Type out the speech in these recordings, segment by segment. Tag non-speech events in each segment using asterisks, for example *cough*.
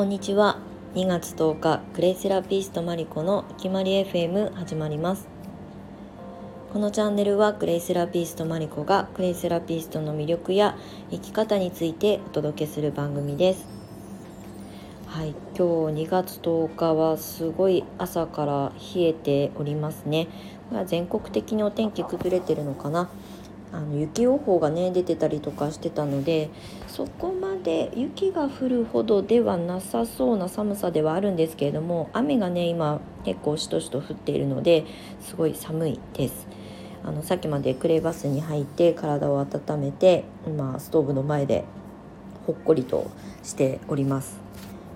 こんにちは。2月10日クレイセラピストマリコのいきまり FM 始まります。このチャンネルはクレイセラピストマリコがクレイセラピストの魅力や生き方についてお届けする番組です。はい今日2月10日はすごい朝から冷えておりますね。全国的にお天気崩れてるのかな。あの雪予報がね出てたりとかしてたのでそこまで雪が降るほどではなさそうな寒さではあるんですけれども雨がね今結構しとしと降っているのですごい寒いです。あのさっきまでクレーバスに入って体を温めて今ストーブの前でほっこりとしております。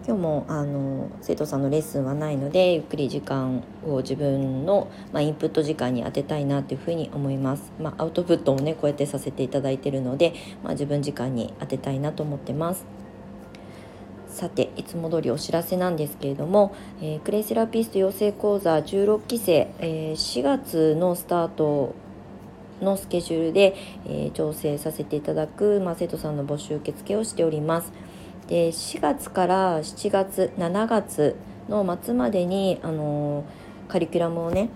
今日もあの生徒さんのレッスンはないのでゆっくり時間を自分の、まあ、インプット時間に当てたいなというふうに思います、まあ、アウトプットもねこうやってさせていただいてるので、まあ、自分時間に当てたいなと思ってますさていつも通りお知らせなんですけれども、えー、クレイセラピスト養成講座16期生、えー、4月のスタートのスケジュールで、えー、調整させていただく、まあ、生徒さんの募集受付をしております。で4月から7月7月の末までにあのカリキュラムをね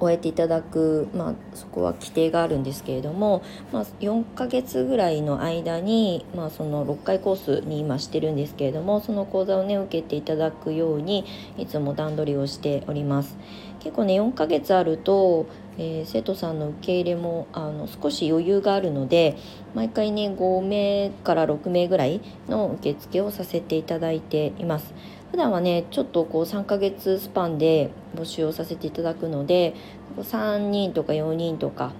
終えていただく、まあ、そこは規定があるんですけれども、まあ、4ヶ月ぐらいの間に、まあ、その6回コースに今してるんですけれどもその講座をね受けていただくようにいつも段取りをしております。結構ね4ヶ月あると、えー、生徒さんの受け入れもあの少し余裕があるので毎回ね5名から6名ぐらいの受付をさせていただいています。普段はねちょっとこう3ヶ月スパンで募集をさせていただくので3人とか4人とか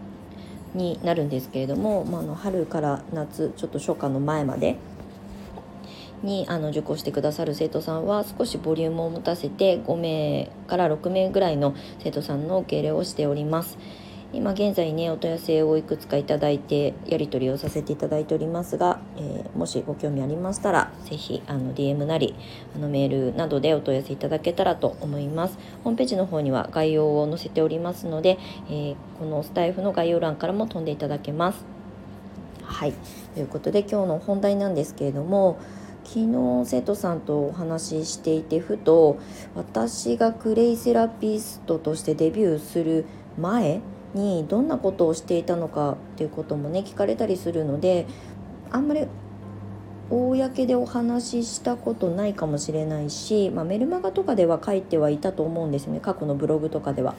になるんですけれども、まあ、の春から夏ちょっと初夏の前までにあの受講してくださる生徒さんは少しボリュームを持たせて5名から6名ぐらいの生徒さんの受け入れをしております。今現在ねお問い合わせをいくつかいただいてやり取りをさせていただいておりますが、えー、もしご興味ありましたら是非あの DM なりあのメールなどでお問い合わせいただけたらと思います。ホームページの方には概要を載せておりますので、えー、このスタイフの概要欄からも飛んでいただけます。はい。ということで今日の本題なんですけれども昨日生徒さんとお話ししていてふと私がクレイセラピストとしてデビューする前にどんなことをしていたのかっていうこともね聞かれたりするのであんまり公でお話ししたことないかもしれないし、まあ、メルマガとかでは書いてはいたと思うんですね過去のブログとかでは。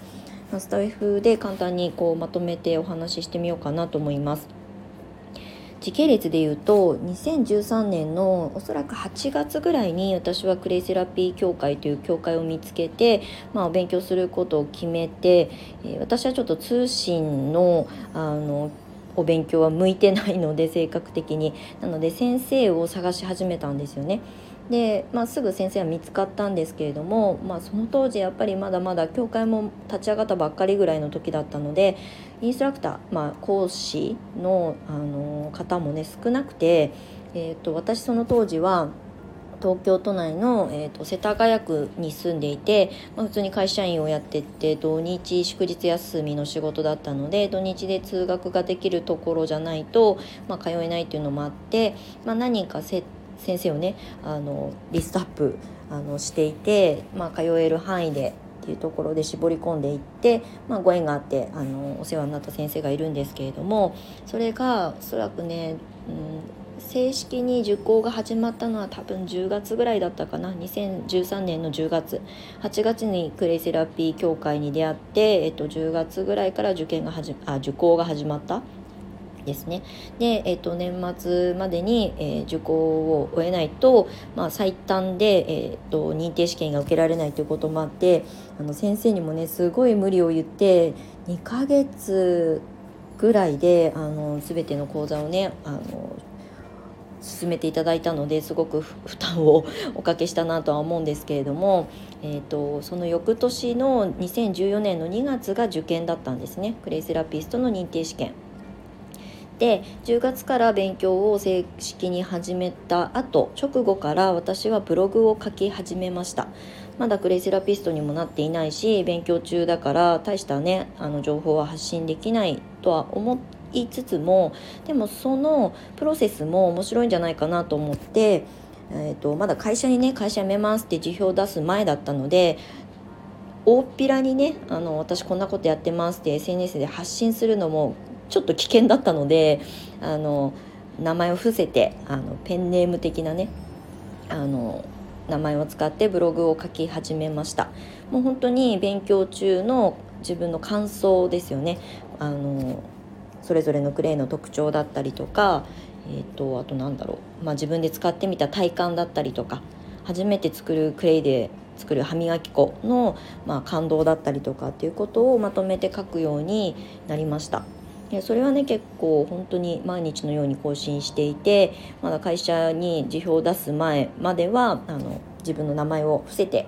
スタイフで簡単にこうまとめてお話ししてみようかなと思います。時系列で言うと2013年のおそらく8月ぐらいに私はクレイセラピー協会という協会を見つけて、まあ、勉強することを決めて、え、私はちょっと通信のあのお勉強は向いてないので性格的になので先生を探し始めたんですよね。で、まあ、すぐ先生は見つかったんですけれども、まあ、その当時やっぱりまだまだ教会も立ち上がったばっかりぐらいの時だったのでインストラクター、まあ、講師のあの方もね少なくて、えーと、私その当時は東京都内の、えーと、世田谷区に住んでいて、まあ、普通に会社員をやってて土日祝日休みの仕事だったので土日で通学ができるところじゃないと、まあ、通えないっていうのもあって、まあ、何人か設先生をねあのリストアップあのしていて、まあ、通える範囲でっていうところで絞り込んでいって、まあ、ご縁があってあのお世話になった先生がいるんですけれどもそれがおそらくね、うん、正式に受講が始まったのは多分10月ぐらいだったかな。2013年の10月。8月にクレイセラピー協会に出会って、えっと、10月ぐらいから受験が始あ受講が始まった。ですねで、えーと、年末までに、えー、受講を終えないと、まあ、最短で、えーと、認定試験が受けられないということもあってあの先生にもねすごい無理を言って2ヶ月ぐらいであの全ての講座をねあの進めていただいたのですごく負担を *laughs* おかけしたなとは思うんですけれども、えーとその翌年の2014年の2月が受験だったんですねクレイセラピストの認定試験。で10月から勉強を正式に始めた後直後から私はブログを書き始めました。まだクレイセラピストにもなっていないし勉強中だから大したねあの情報は発信できないとは思いつつもでもそのプロセスも面白いんじゃないかなと思ってえーと、まだ会社にね会社辞めますって辞表を出す前だったので大っぴらにねあの私こんなことやってますって SNS で発信するのもちょっと危険だったのであの名前を伏せてあのペンネーム的なねあの名前を使ってブログを書き始めました。もう本当に勉強中の自分の感想ですよね。あのそれぞれのクレイの特徴だったりとか、えーと、あとなんだろう、まあ、自分で使ってみた体感だったりとか初めて作るクレイで作る歯磨き粉の、まあ、感動だったりとかっていうことをまとめて書くようになりました。それはね結構本当に毎日のように更新していてまだ会社に辞表を出す前まではあの自分の名前を伏せて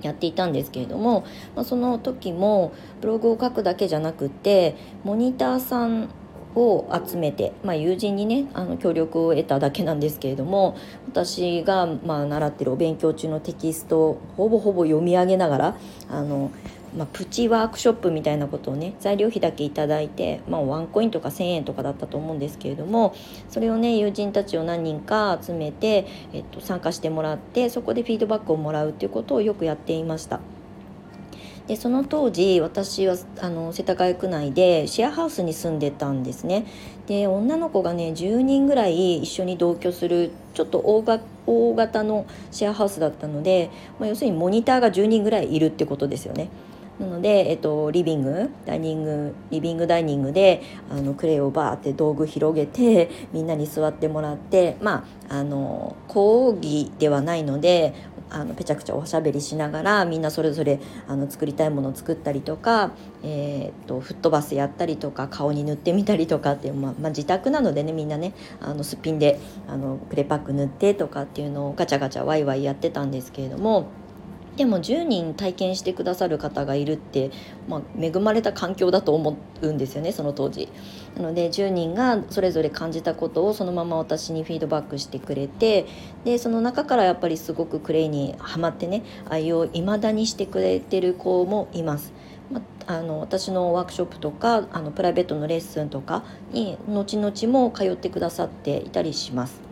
やっていたんですけれども、まあ、その時もブログを書くだけじゃなくてモニターさんを集めて、まあ、友人にねあの協力を得ただけなんですけれども私がまあ習ってるお勉強中のテキストをほぼほぼ読み上げながらあのまあ、プチワークショップみたいなことをね材料費だけ頂いて、まあ、ワンコインとか1,000円とかだったと思うんですけれどもそれをね友人たちを何人か集めて、えっと、参加してもらってそこでフィードバックをもらうっていうことをよくやっていました。でその当時私はあの世田谷区内でシェアハウスに住んでたんですねで女の子がね10人ぐらい一緒に同居するちょっと大が大型のシェアハウスだったので、まあ、要するにモニターが10人ぐらいいるってことですよね。なので、えっと、リビングダイニングリビングダイニングであのクレイをバーって道具広げてみんなに座ってもらってまああの講義ではないのであのぺちゃくちゃおしゃべりしながらみんなそれぞれあの作りたいものを作ったりとか、えー、っとフットバスやったりとか顔に塗ってみたりとかっていう、まあ、まあ、自宅なのでねみんなねあのすっぴんであのクレパック塗ってとかっていうのをガチャガチャワイワイやってたんですけれども。でも10人体験してくださる方がいるって、まあ、恵まれた環境だと思うんですよねその当時。なので10人がそれぞれ感じたことをそのまま私にフィードバックしてくれてでその中からやっぱりすごくクレイにはまってね愛をいまだにしてくれてる子もいます。まあの私のワークショップとかあのプライベートのレッスンとかに後々も通ってくださっていたりします。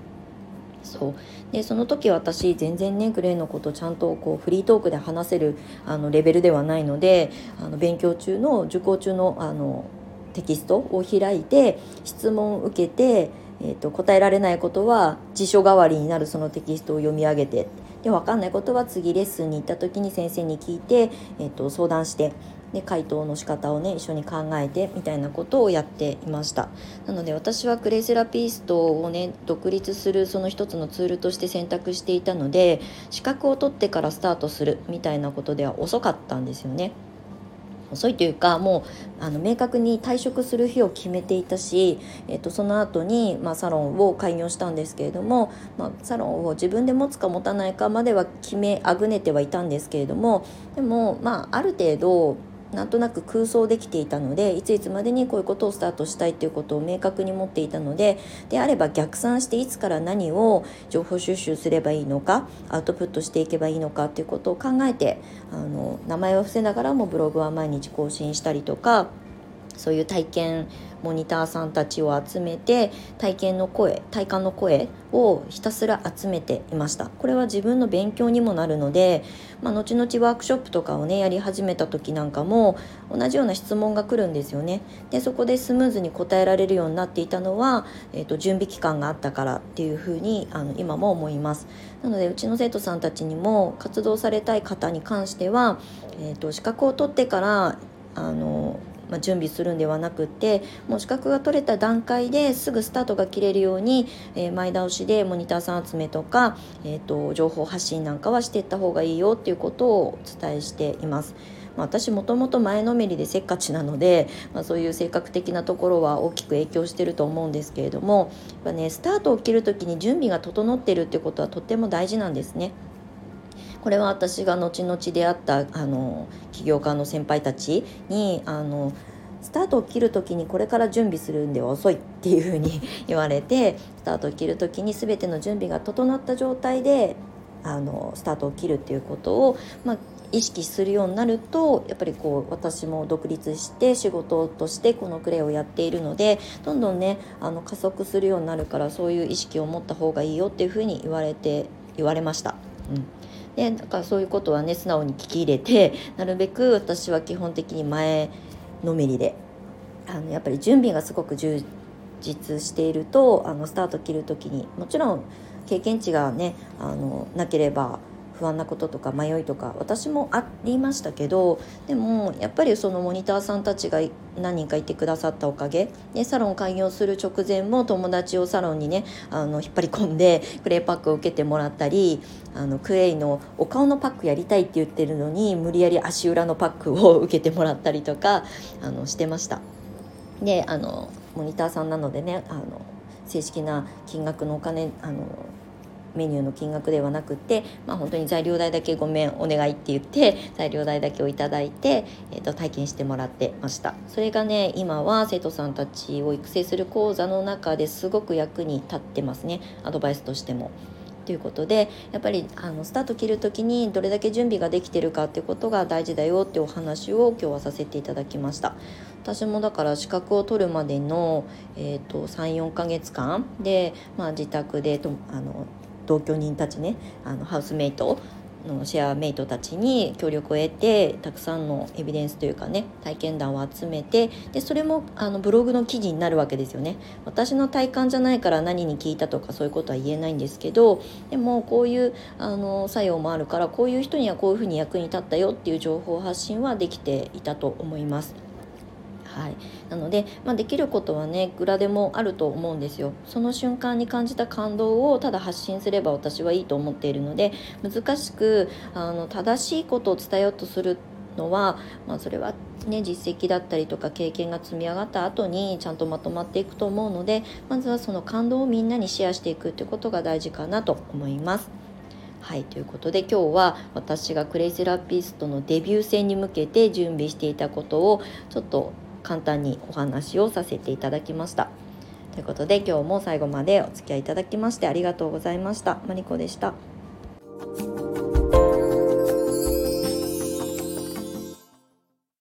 そう。でその時私全然ねグレーのことちゃんとこうフリートークで話せるあのレベルではないのであの勉強中の受講中のあのテキストを開いて質問を受けて、えーと、答えられないことは辞書代わりになるそのテキストを読み上げて。で分かんないことは次レッスンに行った時に先生に聞いて、えーと相談して。で回答の仕方をね一緒に考えてみたいなことをやっていました。なので私はクレイセラピストをね独立するその一つのツールとして選択していたので資格を取ってからスタートするみたいなことでは遅かったんですよね。遅いというかもうあの明確に退職する日を決めていたし、えっと、その後にまに、あ、サロンを開業したんですけれども、まあ、サロンを自分で持つか持たないかまでは決めあぐねてはいたんですけれどもでも、まあ、ある程度なんとなく空想できていたのでいついつまでにこういうことをスタートしたいっていうことを明確に持っていたのでであれば逆算していつから何を情報収集すればいいのかアウトプットしていけばいいのかっていうことを考えてあの名前を伏せながらもブログは毎日更新したりとかそういう体験モニターさんたちを集めて体験の声体感の声をひたすら集めていました。これは自分の勉強にもなるので、まあ、後々ワークショップとかをねやり始めた時なんかも同じような質問が来るんですよね。でそこでスムーズに答えられるようになっていたのは、えーと、準備期間があったからっていうふうにあの今も思います。なのでうちの生徒さんたちにも活動されたい方に関しては、えーと資格を取ってからあのまあ、準備するんではなくてもう資格が取れた段階ですぐスタートが切れるように、えー、前倒しでモニターさん集めとか、えーと、情報発信なんかはしていった方がいいよっていうことをお伝えしています。まあ、私もともと前のめりでせっかちなので、まあ、そういう性格的なところは大きく影響してると思うんですけれどもやっぱねスタートを切る時に準備が整ってるってことはとっても大事なんですね。これは私が後々出会ったあの起業家の先輩たちにあのスタートを切る時にこれから準備するんでは遅いっていうふうに *laughs* 言われてスタートを切る時に全ての準備が整った状態であのスタートを切るっていうことを、まあ、意識するようになるとやっぱりこう私も独立して仕事としてこのクレイをやっているのでどんどんねあの加速するようになるからそういう意識を持った方がいいよっていうふうに言われて言われました。うんでだからそういうことはね素直に聞き入れてなるべく私は基本的に前のめりであのやっぱり準備がすごく充実しているとあのスタート切る時にもちろん経験値がねあのなければ不安なこととか迷いとか私もありましたけどでもやっぱりそのモニターさんたちが何人かいてくださったおかげでサロン開業する直前も友達をサロンにねあの引っ張り込んでクレイパックを受けてもらったりあのクレイのお顔のパックやりたいって言ってるのに無理やり足裏のパックを受けてもらったりとかあのしてました。であのモニターさんなのでねあの正式な金額のお金あのメニューの金額ではなくて、まあ、本当に材料代だけごめんお願いって言って材料代だけをいただいて、えー、と体験してもらってました。それがね今は生徒さんたちを育成する講座の中ですごく役に立ってますね。アドバイスとしても。ということでやっぱりあのスタート切る時にどれだけ準備ができてるかっていうことが大事だよってお話を今日はさせていただきました。私もだから資格を取るまでの、えーと、と34ヶ月間で、まあ、自宅でとあの同居人たちねあのハウスメイトのシェアメイトたちに協力を得てたくさんのエビデンスというかね体験談を集めてでそれもあのブログの記事になるわけですよね私の体感じゃないから何に聞いたとかそういうことは言えないんですけどでもこういうあの作用もあるからこういう人にはこういうふうに役に立ったよっていう情報発信はできていたと思います。はい、なので、まあ、できることはねいくらでもあると思うんですよ。その瞬間に感じた感動をただ発信すれば私はいいと思っているので難しくあの正しいことを伝えようとするのは、まあ、それはね実績だったりとか経験が積み上がった後にちゃんとまとまっていくと思うのでまずはその感動をみんなにシェアしていくってことが大事かなと思います。はい。ということで今日は私がクレイセラピストのデビュー戦に向けて準備していたことをちょっと簡単にお話をさせていただきました。ということで今日も最後までお付き合いいただきましてありがとうございました。マリコでした。